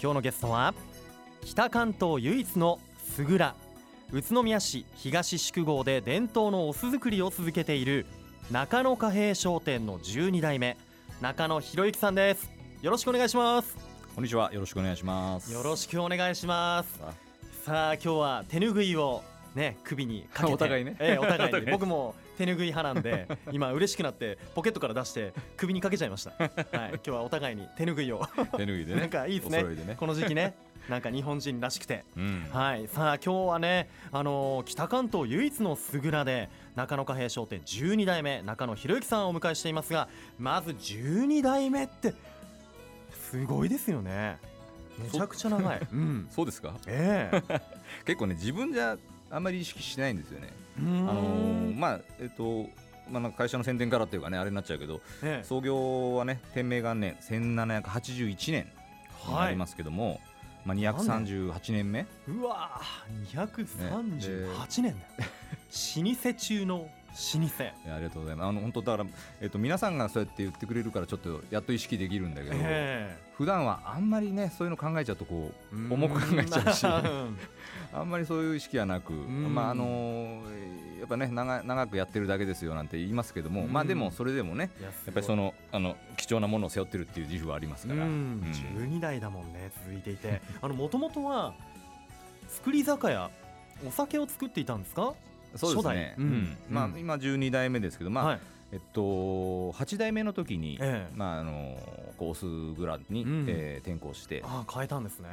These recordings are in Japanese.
今日のゲストは北関東唯一のすぐら宇都宮市東宿郷で伝統のお酢作りを続けている中野貨幣商店の12代目中野博之さんです。よろしくお願いします。こんにちは。よろしくお願いします。よろしくお願いします。さあ。今日は手ぬぐいをね首にかけて。お互いね。ええお互いお互いに。僕も手ぬぐい派なんで 今嬉しくなってポケットから出して首にかけちゃいました。はい今日はお互いに手ぬぐいを。手拭いでね。なんかいいですね。ね。この時期ね。なんか日本人らしくて。うん。はい。さあ今日はねあのー北関東唯一のすぐらで中野貨幣商店12代目中野博之さんをお迎えしていますがまず12代目ってすごいですよね。めちゃくちゃ長い。うん。そうですか？ええ。結構ね自分じゃあんまり意識しないんですよね。あのーまあえっとまあなんか会社の宣伝からっていうかねあれになっちゃうけどええ。創業はね天明元年1781年になりますけども、まあ238年目。うわー238年だよ、老舗中の老舗。ありがとうございます。あの本当だから、えっと、皆さんがそうやって言ってくれるからちょっとやっと意識できるんだけど、え普段はあんまりねそういうの考えちゃうとこうえ重く考えちゃうし。うんあんまりそういう意識はなく、ん。まああのーやっぱね長長くやってるだけですよなんて言いますけども、うん。まあでもそれでもねいややっぱりそのあの貴重なものを背負ってるっていう自負はありますから、うん。うん12代だもんね続いていて。あのもともとは造り酒屋お酒を作っていたんですか？そうですね、初代。うん。うん。まあ今12代目ですけどまあ、はい。えっと8代目の時に、ええ。まああのこうオスグラに、うん。えー転向して。ああ変えたんですね、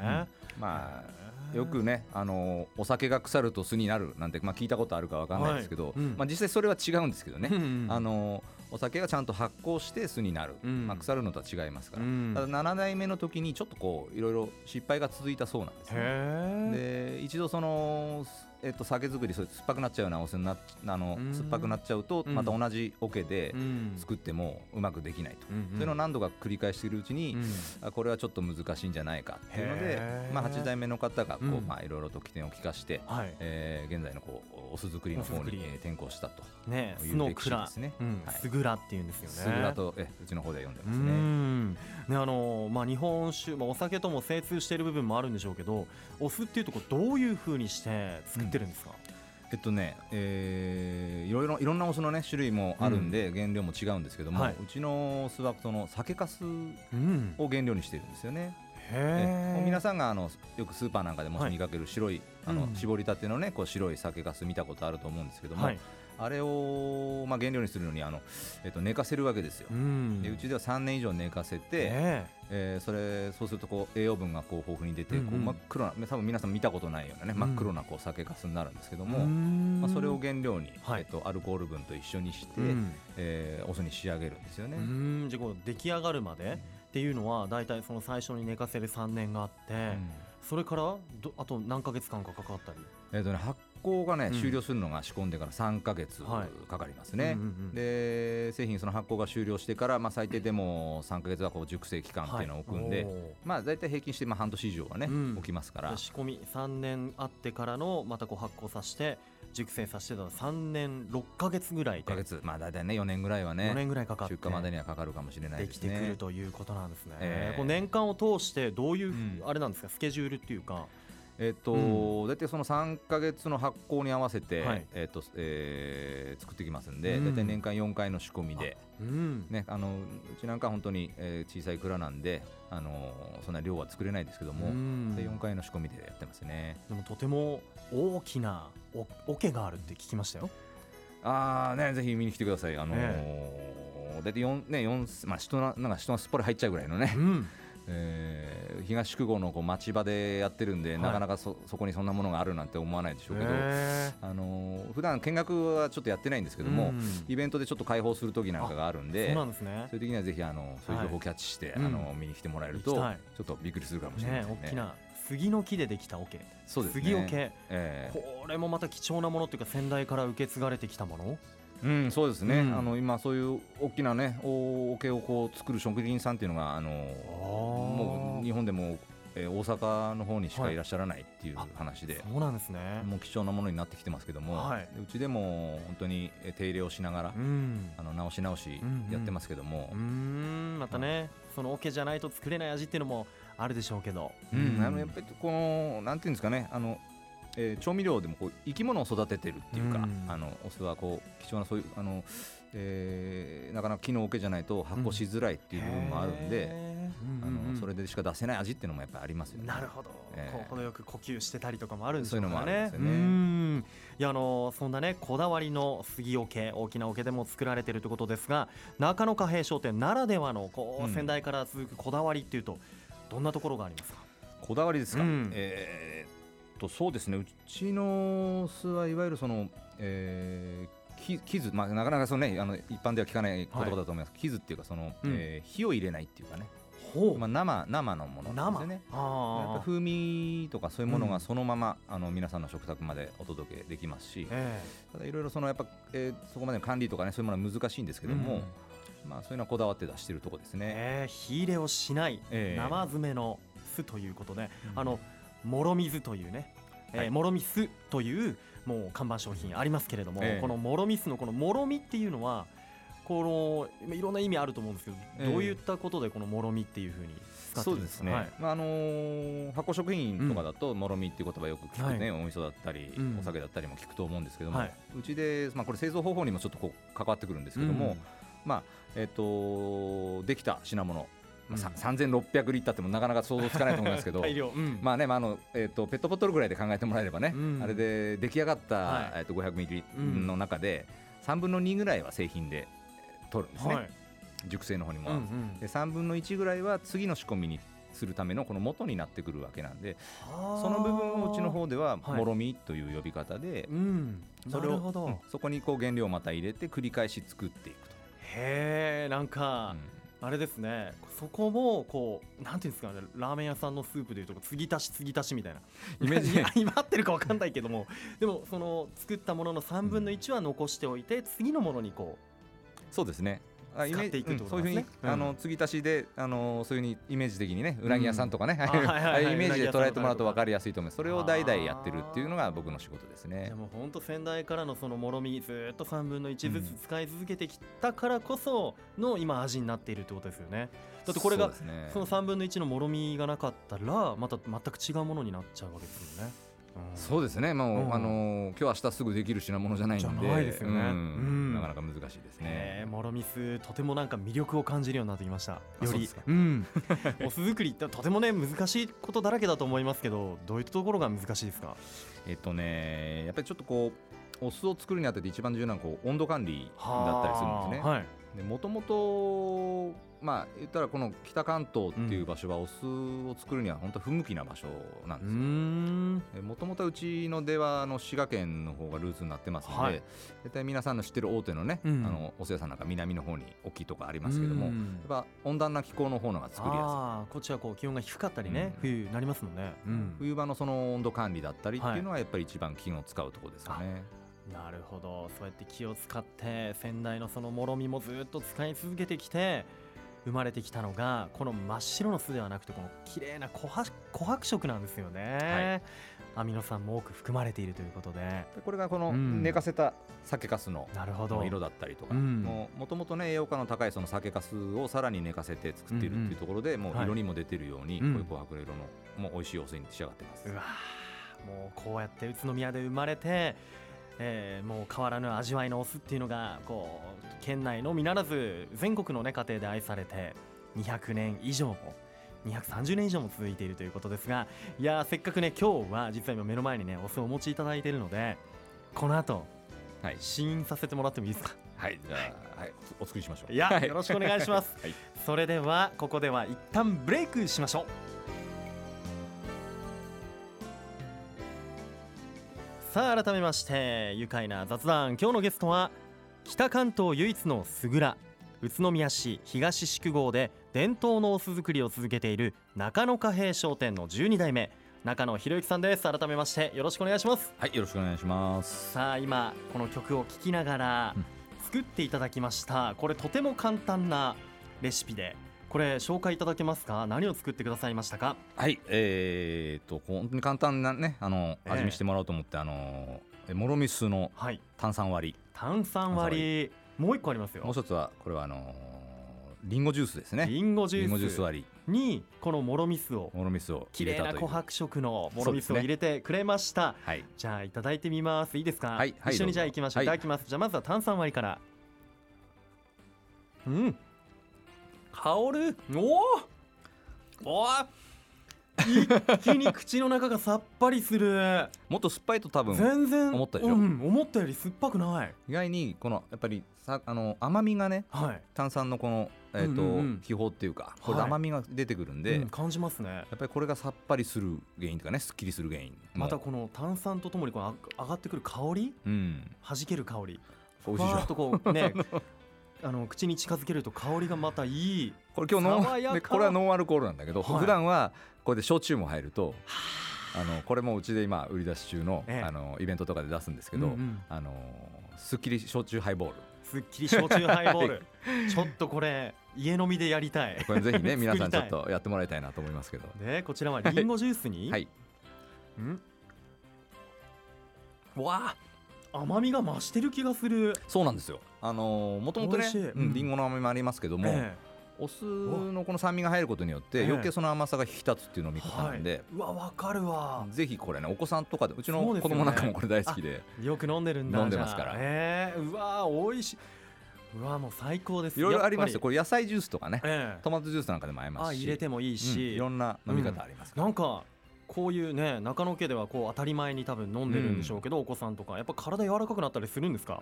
まあよくね、あのお酒が腐ると酢になるなんて、まあ、聞いたことあるかわかんないですけど、はいうんまあ、実際それは違うんですけどね、うんあのお酒がちゃんと発酵して酢になる、うんまあ、腐るのとは違いますから、うんただ7代目の時にちょっとこういろいろ失敗が続いたそうなんですね。で一度その、えっと、酒造りそれ酸っぱくなっちゃうようなお酢になっあのうん。酸っぱくなっちゃうとうん。また同じ桶でうん。作ってもうまくできないと、うそういうのを何度か繰り返しているうちに、うこれはちょっと難しいんじゃないかっていうのでまあ、8代目の方がこう、うん。まあ、いろいろと起点を利かして、はい。えー現在のこうお酢作りの方にえー転向したと。ねいうスの蔵歴史ですね。うん。はい。すぐらっていうんですよね。すぐらとえうちの方では呼んでうますね。ん。ねあのまあ日本酒、まあ、お酒とも精通している部分もあるんでしょうけどお酢っていうとこどういう風にして作ってるんですか、えっとね、えーいろいろいろんなお酢のね種類もあるんで、原料も違うんですけども、はい。うちのお酢はその酒粕うん。を原料にしてるんですよね。へええ皆さんがあのよくスーパーなんかでも見かける白い、あのうん。絞りたてのねこう白い酒粕見たことあると思うんですけども、はいあれを、まあ、原料にするのにあの、えっと、寝かせるわけですよ。うん。でうちでは3年以上寝かせて、え。えーそれそうするとこう栄養分がこう豊富に出て、うんうん。こう真っ黒な多分皆さん見たことないようなね、うん。真っ黒なこう酒粕になるんですけどえも、まあ、それをげ原料に、はい。えっと、アルコール分と一緒にして、うん。えーお酢に仕上げるんですよね。うん。じゃあこう出来上がるまでっていうのは大体その最初に寝かせる3年があって、うんそれからどあと何ヶ月間かかかったり？えっとね、発酵がね、うん。終了するのが仕込んでから3か月はい。かかりますね。で製品その発酵が終了してから、まあ、最低でも3か月はこう熟成期間っていうのを置くんで、はいまあ、大体平均してまあ半年以上はね、うん。置きますから。で仕込み3年あってからのまたこう発酵させて熟成させてたら3年6ヶ月ぐらい1かで月、まあ、大体ね4年ぐらいはね4年ぐらいかかって。出荷までにはかかるかもしれないできてですね。くるということなんですね、ええ。こう年間を通してどういう、うん。あれなんですか？スケジュールっていうかえっと、う大体その3か月の発酵に合わせて、はい。えっとえー作ってきますんで、うん。大体年間4回の仕込みで、うん。ね、あのうちなんか本当に、えー小さい蔵なんで、あのそんな量は作れないですけども、うん。で4回の仕込みでやってますね。でもとても大きなお桶があるって聞きましたよ。ああね、ぜひ見に来てください。あのーえ大体4ね四まあ人ななんか人がすっぽり入っちゃうぐらいのね、うんえー東宿郷のこう町場でやってるんで、はい。なかなかそそこにそんなものがあるなんて思わないでしょうけど、へあのー普段見学はちょっとやってないんですけども、うん。イベントでちょっと開放する時なんかがあるんーでそうなんですね。そういう時にはぜひあのそういう情報をキャッチして、うんあの見に来てもらえるとちょ行きたい。っとびっくりするかもしれないね。ですね。大きな杉の木でできた桶。そうですね。杉桶。ええ。これもまた貴重なものっていうか先代から受け継がれてきたものうん、そうですね、うん。あの今、そういう大きなね、お桶をこう作る職人さんっていうのが、あのー。もう日本でもえー大阪の方にしかいらっしゃらないっていう話で、そうなんですね。もう貴重なものになってきてますけども、はい。でうちでも本当にえー手入れをしながら、うん。あの直し直しうんうんやってますけども。うー、んまたねそのオケじゃないと作れない味っていうのもあるでしょうけど。うん。あのやっぱりこのなんていうんですかねあの、えー調味料でもこう生き物を育ててるっていうか、うん。あのお酢はこう貴重なそういうあの、えーなかなか木の桶じゃないと発酵しづらいっていう部分もあるんで、うんうんうん。のそれでしか出せない味っていうのもやっぱりありますよね。なるほど、ええこう程よく呼吸してたりとかもあるんでしょうからそういうのもあるんねですよね。うん。いやあのそんなねこだわりの杉桶大きな桶でも作られているということですが中野貨幣商店ならではのこう、うん。先代から続くこだわりっていうとどんなところがありますか？こだわりですか、うん。えーっとそうですね。うちの酢はいわゆるその、えーき傷、まあ、なかなかその、ね、あの一般では聞かない言葉だと思います、傷っていうかその、うん。えー火を入れないっていうかね、ほまあ、生生のものなんですよね。やっあぱ風味とかそういうものうん。がそのまま、あの皆さんの食卓までお届けできますし、えただいろいろそのやっぱ、えーそこまでの管理とかねそういうものは難しいんですえけども、うん。まあそういうのはこだわって出してるところですね。ええ火入れをしないええ。生詰めの酢ということで、うん。あのもろ水というね、えーはい。もろみ酢というもう看板商品ありますけれども、ええ。このもろみ酢のこのもろみっていうのはこのいろんな意味あると思うんですけど、ええ。どういったことでこのもろみっていうふうに使ってそるですか？うんですね、まああのー発酵食品とかだと、もろみっていう言葉よく聞くね、お味噌だったり、うん。お酒だったりも聞くと思うんですけども、はい。うちで、まあ、これ製造方法にもちょっとこう関わってくるんですけども、まあえっ、とできた品物、まあさうん3600リッターってもなかなか想像つかないと思いますけど。大量、うん。まあね、まああのえー、とペットボトルぐらいで考えてもらえればね、うん。あれで出来上がった、はい。えー、と500ミリうん。の中で3分の2ぐらいは製品で取るんですね、はい。熟成の方にも、うんうん。で3分の1ぐらいは次の仕込みにするためのこの元になってくるわけなんでその部分をうちの方でははい。もろみという呼び方で、うん。それをそこにこう原料をまた入れて繰り返し作っていくと。へえなんか、うんあれですね。そこもこうなんていうんですかねラーメン屋さんのスープでいうと継ぎ足し継ぎ足しみたいな。イメージ今合ってるか分かんないけども。でもその作ったものの3分の1は残しておいて次のものにこそうですね使っていくとうんそういうふうに、うん。あの継ぎ足しであのそういうふうにイメージ的にねうなぎ屋さんとかね、うあはい イメージで捉えてもらうと分かりやすいと思います。それを代々やってるっていうのが僕の仕事ですうねで。も本当先代からのそのもろみずーっと3分の1ずつ使い続けてきたからこその今味になっているってことですよね。だってこれがその3分の1のもろみがなかったらまた全く違うものになっちゃうわけですよね、うんそうですね、もう、うん。あの今日明日すぐできる品物じゃないんで、ないですよね。うん。うん。なかなか難しいですね。えー、もろみ酢とてもなんか魅力を感じるようになってきました。より。そううん。お酢作りってとてもね難しいことだらけだと思いますけどどういったところが難しいですか？えっとね、やっぱりちょっとこうお酢を作るにあたって一番重要なこう温度管理だったりするんですね。はい。でもともとまあ言ったらこの北関東っていう場所はお酢を作るには本当不向きな場所なんうですよ。もともとはうちの出はあの滋賀県の方がルーツになってますので、はい。絶対皆さんの知ってる大手のね、うん。あのお酢屋さんなんか南の方に大きいとこありますけども、やっうんぱ温暖な気候の方のが作りやあーこっちはこう気温が低かったりね、うん。冬なりますもんね。冬場のその温度管理だったりっていうのはやっぱり一番気を使うところですよね。なるほど。そうやって気を使って先代のそのもろみもずっと使い続けてきて生まれてきたのがこの真っ白の酢ではなくてこの綺麗な琥珀琥珀色なんですよね、アミノ酸も多く含まれているということで。でこれがこのうん。寝かせた酒粕の色だったりとか、うん。もともとね栄養価の高いその酒粕をさらに寝かせて作っているっていうところで、もうはい色にも出てるように、うん。こういう琥珀色のもう美味しいお酢に仕上がってます。うわーもうこうやって宇都宮で生まれて、えーもう変わらぬ味わいのお酢っていうのがこう県内のみならず全国の、ね、家庭で愛されて200年以上も230年以上も続いているということですがいやーせっかくね今日は実は今目の前にねお酢をお持ちいただいているのでこの後はい、試飲させてもらってもいいですか？はい、じゃあ、はい、お作りしましょう。いやはい。よろしくお願いします。はい。それではここでは一旦ブレイクしましょうさあ改めまして愉快な雑談。今日のゲストは北関東唯一のすぐら宇都宮市東宿郷で伝統のお酢作りを続けている中野貨幣商店の12代目中野博之さんです。改めましてよろしくお願いします。はい、よろしくお願いします。さあ今この曲を聴きながらうん。作っていただきました。これとても簡単なレシピでこれ紹介いただけますか？何を作ってくださいましたか？はいえー、と本当に簡単なねあのええ。味見してもらおうと思って、あのえもろみ酢のはい。炭酸割り。炭酸割り。もう一個ありますよ。もう一つはこれはあのリンゴジュースですね。リンゴジューースス割にこのもろみ酢をりもろみ酢を綺麗な琥珀色のもろみ酢を入れてくれました、はい。じゃあいただいてみます。いいですか？はいはい一緒にじゃあどうぞ行きましょう、はい。い、ただきます。じゃあまずは炭酸割りから。うん香る？おお一気に口の中がさっぱりする。もっと酸っぱいと多分全然。思ったでしょ？うん、思ったより酸っぱくない。意外にこのやっぱりさあの甘みがねはい、炭酸のこの、えーとうんうんうん。気泡っていうかこれ甘みが出てくるんで、うん、感じますね。やっぱりこれがさっぱりする原因とかねすっきりする原因。もまたこの炭酸とともにこのあ上がってくる香り？うん。弾ける香り。美味しいでしょとこうね あの口に近づけると香りがまたいい。これ今日ノンでこれはノンアルコールなんだけど、はい。普段はこれで焼酎も入るとあ。のこれもうちで今売り出し中の,、ええ。あのイベントとかで出すんですけど、うんうんあのすっきり焼酎ハイボール。すっきり焼酎ハイボール。ちょっとこれ家飲みでやりたい。これぜひね 皆さんちょっとやってもらいたいなと思いますけど。でこちらはリンゴジュースに、はい。ん。わあ甘みが増してる気がする。そうなんですよあのもともとね美味しい。うんリンゴの甘みもありますけども、えお酢のこの酸味が入ることによってええ余計その甘さが引き立つっていうのを見え方なんで、うわわかるわ。ぜひこれねお子さんとかでうちの子供なんかもこれ大好きでよく飲んでるんだ。飲んでますから。ええ。うわ美味しい。うわもう最高です。いろいろありますよ。これ野菜ジュースとかねええ。トマトジュースなんかでも合いますしあ入れてもいいうんし、いろんな飲み方ありますから、なんかこういうね中野家ではこう当たり前に多分飲んでるんでしょうけど、お子さんとかやっぱ体柔らかくなったりするんですか？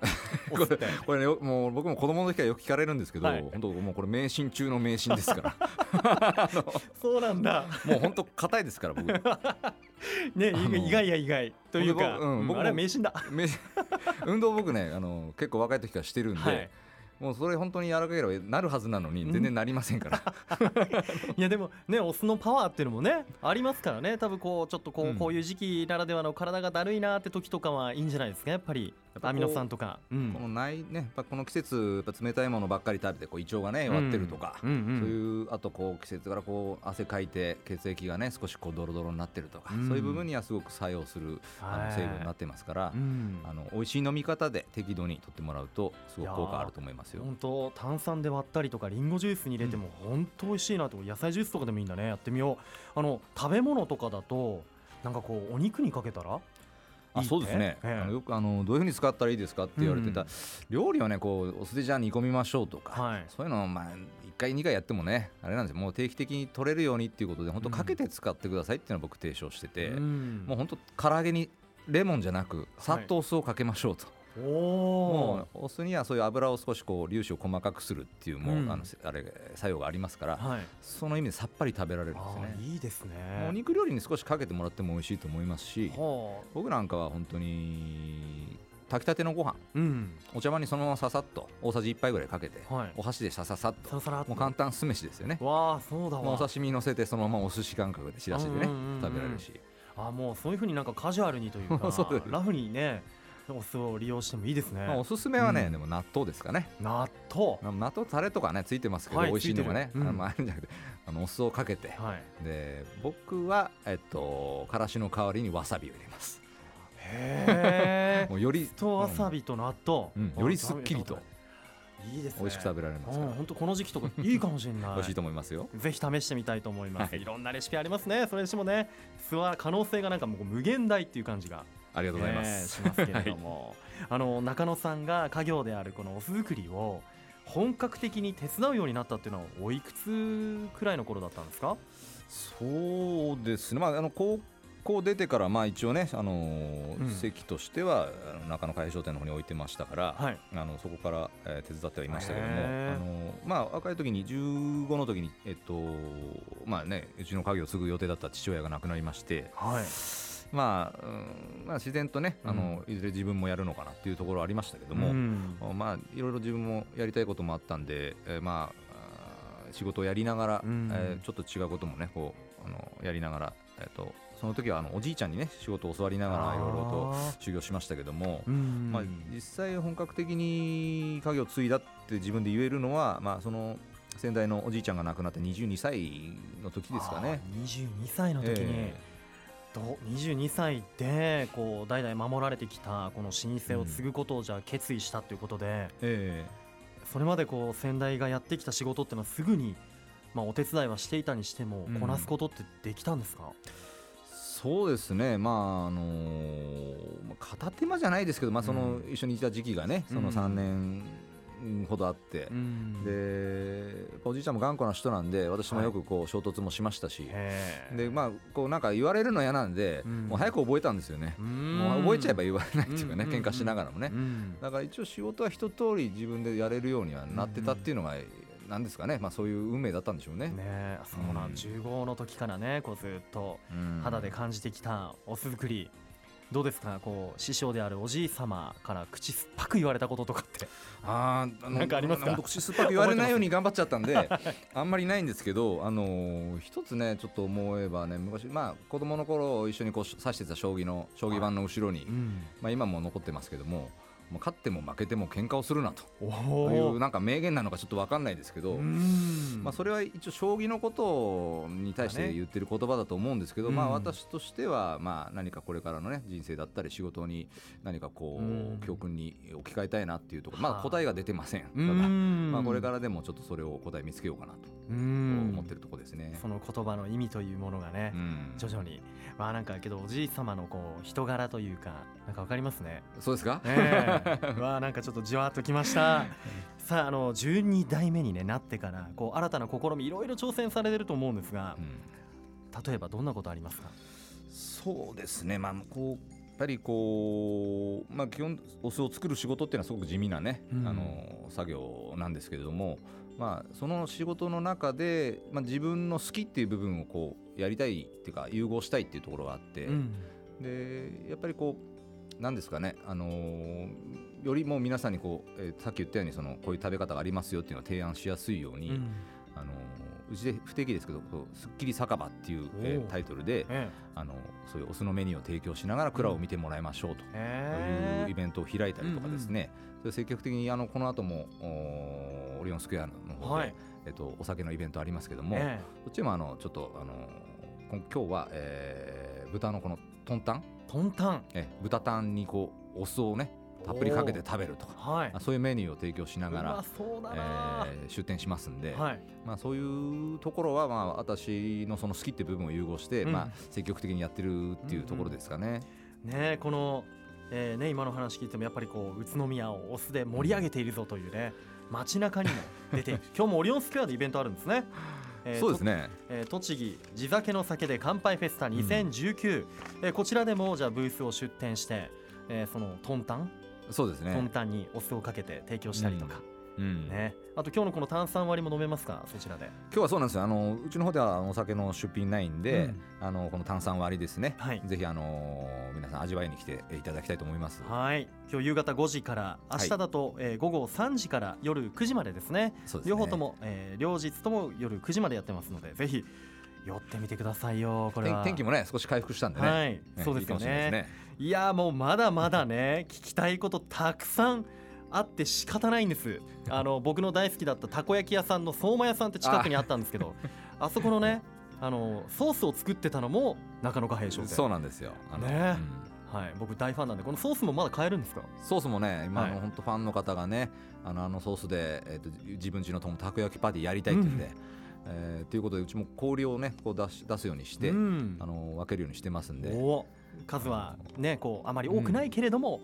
お酢ってこれねよもう僕も子供の時からよく聞かれるんですけど、はい。本当もうこれ迷信中の迷信ですから。そうなんだ。もう本当硬いですから僕。ねの意外や意外。というか、僕うん僕もあれは迷信だ。運動僕ねあの結構若い時からしてるんで、はいもうそれ本当に柔らかければなるはずなのに全然なりませんから、いやでもねお酢のパワーっていうのもねありますからね。多分こうちょっとこう,、うん。こういう時期ならではの体がだるいなって時とかはいいんじゃないですかやっぱりやっぱアミノ酸とか、うん。このないねやっぱこの季節やっぱ冷たいものばっかり食べてこう胃腸がね弱ってるとか、うんうん。そういうあとこう季節からこう汗かいて血液がね少しこうドロドロになってるとか、うん。そういう部分にはすごく作用するあはい。の成分になってますから、うん。あの美味しい飲み方で適度にとってもらうとすごく効果あると思いますよ。本当炭酸で割ったりとかリンゴジュースに入れても本当美味しいなと野菜ジュースとかでもいいんだね。やってみよう。あの食べ物とかだとなんかこうお肉にかけたらあそうですね、ええ。あのよくあのどういうふうに使ったらいいですかって言われてた、うん。料理はねこうお酢でじゃあ煮込みましょうとか、はい。そういうのをまあ1回2回やってもねあれなんですよ。もう定期的に取れるようにっていうことで本当かけて使ってくださいっていうのを僕提唱してて、うん。もう本当唐揚げにレモンじゃなくさっとお酢をかけましょうと、おもおうお酢にはそういう油を少しこう粒子を細かくするっていうもう、うん。あのあれ作用がありますから、はい。その意味でさっぱり食べられるんですね。ーいいですね。お肉料理に少しかけてもらっても美味しいと思いますしはあ僕なんかは本当に炊きたてのご飯うん。お茶碗にそのままささっと大さじ1杯ぐらいかけて、はい。お箸でさささっともう簡単酢飯ですよね。わあそうだお刺身乗せてそのままお寿司感覚でしらしでね食べられるし。あもうそういうふうになんかカジュアルにというか ラフにねお酢を利用してもいいですね、まあおすすめはね、うん。でも納豆ですかね。納豆。納豆タレとかねついてますけど、はい美味しいのがね、うん。あるんじゃなくてあのお酢をかけて。はい。で僕はえっとからしの代わりにわさびを入れます。へえ よりとわさびと納豆、うん。よりすっきりと。いいですね。美味しく食べられますから。うん本当この時期とかいいかもしれない。美味しいと思いますよ。ぜひ試してみたいと思います、はい。い、ろんなレシピありますね。それにしてもね酢は可能性がなんかもう無限大っていう感じがありがとうございます、ねしますけれども、あの中野さんが家業であるこのお酢作りを本格的に手伝うようになったっていうのはおいくつくらいの頃だったんですか？そうですね、まあ、あの高校出てから、まあ、一応ね、あのーうん席としては中野海商店の方に置いてましたから、はい。あのそこから、えー手伝ってはいましたけども、あのまあ、若い時に15の時に、えっとまあね、うちの家業を継ぐ予定だった父親が亡くなりまして、はいまあうんまあ、自然とね、あのいずれ自分もやるのかなっていうところはありましたけども、うん。まあ、いろいろ自分もやりたいこともあったんで、えーまあ仕事をやりながら、うん。えーちょっと違うこともねこうあのやりながら、えー、とその時はあのおじいちゃんにね仕事を教わりながらいろいろとあ修行しましたけどもまあ、実際本格的に家業を継いだって自分で言えるのは、まあ、その先代のおじいちゃんが亡くなって22歳の時ですかね。あー22歳の時に、えど22歳でこう代々守られてきたこの老舗を継ぐことをじゃあ決意したということで、ええ。それまでこう先代がやってきた仕事っていうのはすぐに、まあ、お手伝いはしていたにしてもうん。こなすことってできたんですか、そうですね、まああのまあ片手間じゃないですけど、まあ、そのう一緒にいた時期がね、そのうん。3年ほどあって、うん。でおじいちゃんも頑固な人なんで私もよくこう衝突もしましたし、へー。でまあこうなんか言われるの嫌なんで、うん。もう早く覚えたんですよね、うん。もう覚えちゃえば言われないっていうかね、うん。喧嘩しながらもね、うん。だから一応仕事は一通り自分でやれるようにはなってたっていうのが、なんですかね、まあ、そういう運命だったんでしょうね。ねえそうなん、うん。15の時からねこうずっとうん。肌で感じてきたお酢作りどうですか？こう師匠であるおじい様から口酸っぱく言われたこととかって。あーあのなんかありますか？口酸っぱく言われないように頑張っちゃったんであんまりないんですけど、あのー一つねちょっと思えばね昔まあ子供の頃一緒にこう指してた将棋の将棋盤の後ろに、ん。まあ今も残ってますけども。もう勝っても負けても喧嘩をするなとおいうおなんか名言なのかちょっと分かんないですけど、まあ、それは一応将棋のことに対して言ってる言葉だと思うんですけど、うん。まあ、私としてはまあ何かこれからの、ね、人生だったり仕事に何かこう教訓に置き換えたいなっていうところまはあ。だ答えが出てません。ただ、うんまあ、これからでもちょっとそれを答え見つけようかなとうん思ってるところですね。その言葉の意味というものがね、うん。徐々に。まあなんかけどおじい様のこう人柄というかなんかわかりますね。そうですか、ええ わあなんかちょっとじわっときました。さああの12代目に、ね、なってからこう新たな試みいろいろ挑戦されてると思うんですがうん。例えばどんなことありますか？そうですね、まあ、こうやっぱりこう、まあ、基本お酢を作る仕事っていうのはすごく地味なね、うん。あの作業なんですけれども、まあ、その仕事の中で、まあ、自分の好きっていう部分をこうやりたいっていうか融合したいっていうところがあって、うん。でやっぱりこうなんですかね、あのーよりも皆さんにこう、えーさっき言ったようにそのこういう食べ方がありますよっていうのを提案しやすいように、うん。あのーうちで不定期ですけど「こうすっきり酒場」っていう、えータイトルで、えあのそういうお酢のメニューを提供しながら蔵を見てもらいましょうとえいうイベントを開いたりとかですね、それ積極的にあのこの後もオリオンスクエアの方で、はい。えっと、お酒のイベントありますけども、えこっちもあのちょっとあの今日は、えー豚のこのトンタン、えトンタン。え豚タンにこうお酢をねたっぷりかけて食べるとか。はい。あそういうメニューを提供しながら、そうだな、えー出店しますんで、はい。まあ、そういうところは、まあ、私のその好きって部分を融合して、うん。まあ、積極的にやってるっていうところですかね。ねこの、えーね、今の話聞いてもやっぱりこう宇都宮をお酢で盛り上げているぞというね街中にも出ている。今日もオリオンスクエアでイベントあるんですね。えーそうですね。とえー栃木地酒の酒で乾杯フェスタ2019、えーこちらでもじゃあブースを出店して、えーそのトンタン、そうですね。トンタンにお酢をかけて提供したりとか、うんね、あと今日のこの炭酸割りも飲めますか？そちらで。今日はそうなんですよ。あのうちの方ではお酒の出品ないんで、うんあのこの炭酸割りですね。はいぜひあの皆さん味わいに来ていただきたいと思います。はい今日夕方5時から明日だと、えー午後3時から夜9時までですねそうですね両方とも、えー両日とも夜9時までやってますのでぜひ寄ってみてくださいよこれは天天気もね少し回復したんでね。はい、ねそうですよねね。いやもうまだまだね聞きたいことたくさんあって仕方ないんです。あの僕の大好きだったたこ焼き屋さんの相馬屋さんって近くにあったんですけどあそこのねあのソースを作ってたのも中野貨幣商店。そうなんですよ。あのね。うん。はい、僕大ファンなんでこのソースもまだ買えるんですか？ソースもね、今の本当ファンの方がね、あのあのソースでえっ、と自分家の友たこ焼きパーティーやりたいって言うんで、うん。えーということでうちも氷をねこう出し出すようにして、うん。あの分けるようにしてますんで、お数はねこうあまり多くないけれども、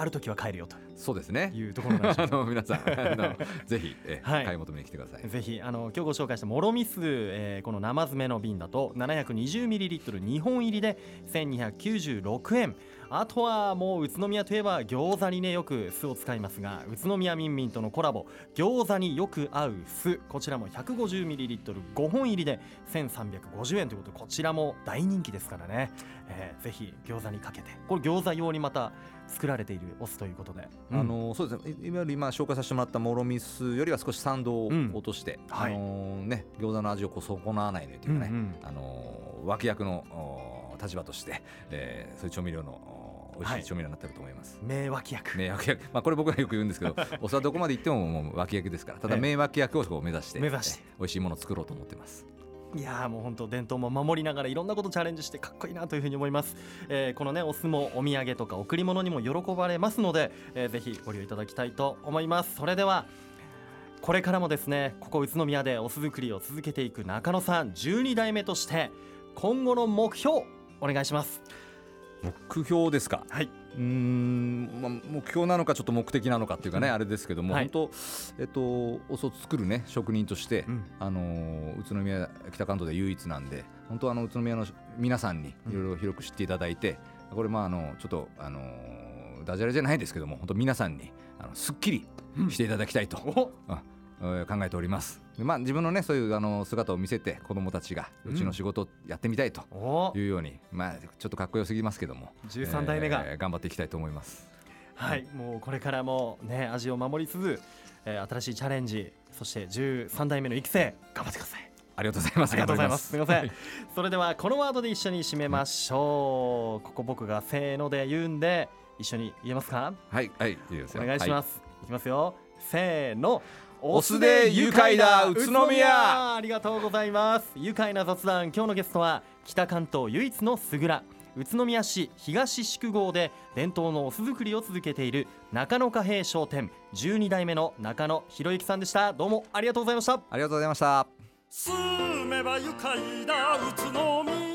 ある時は買えるよと。そうですね。いうところなんであの皆さんあの ぜひ、えはい。買い求めに来てください。ぜひあの今日ご紹介したもろみ酢、えーこの生詰めの瓶だと 720ml2 本入りで1296円。あとはもう宇都宮といえば餃子にねよく酢を使いますが宇都宮みんみんとのコラボ。餃子によく合う酢。こちらも 150ml5 本入りで1350円ということでこちらも大人気ですからね、えーぜひ餃子にかけて。これ餃子用にまた作られているお酢ということで、あのそうですね。いいわゆる今紹介させてもらったもろみ酢よりは少し酸度をうん。落として、はい。あのね餃子の味をこう損なわないようにというかね、うんうん。あの脇役のお立場として、えーそういう調味料のお美味しい調味料になってると思います、名脇役。名脇役、まあ、これ僕がよく言うんですけど お酢はどこまで行ってももう脇役ですからただええ。名脇役を目指して目指して。え美味しいものを作ろうと思ってますいやーもう本当伝統も守りながらいろんなことチャレンジしてかっこいいなというふうに思います、えーこのねお酢もお土産とか贈り物にも喜ばれますので、えーぜひご利用いただきたいと思います。それではこれからもですねここ宇都宮でお酢作りを続けていく中野さん12代目として今後の目標お願いします。目標ですか？はいうーん、まあ、目標なのかちょっと目的なのかっていうかね、うん。あれですけども、はい。本当えっとお酢を作るね職人として、うん。あのー宇都宮北関東で唯一なんで本当あの宇都宮の皆さんにいろいろ広く知っていただいて、これまああのちょっとあのーダジャレじゃないですけども本当皆さんにあのすっきりしていただきたいと、考えております。で、まあ、自分のねそういうあの姿を見せて子どもたちがうんうちの仕事をやってみたいとお。いうように、まあちょっとかっこよすぎますけども13代目が、えー頑張っていきたいと思います。はい、もうこれからもね味を守りつつ、えー新しいチャレンジそして13代目の育成頑張ってください。ありがとうございます。ありがとうございます。す。みません。はい。それではこのワードで一緒に締めましょう。ここ僕がせーので言うんで一緒に言えますか？はい。はい。お願いします。い、きますよ。せーの。お酢で愉快だ宇都宮ありがとうございます。愉快な雑談。今日のゲストは北関東唯一のすぐら。宇都宮市東宿郷で伝統のお酢作りを続けている中野貨幣商店12代目の中野博之さんでしたどうもありがとうございましたありがとうございました住めば愉快な宇都宮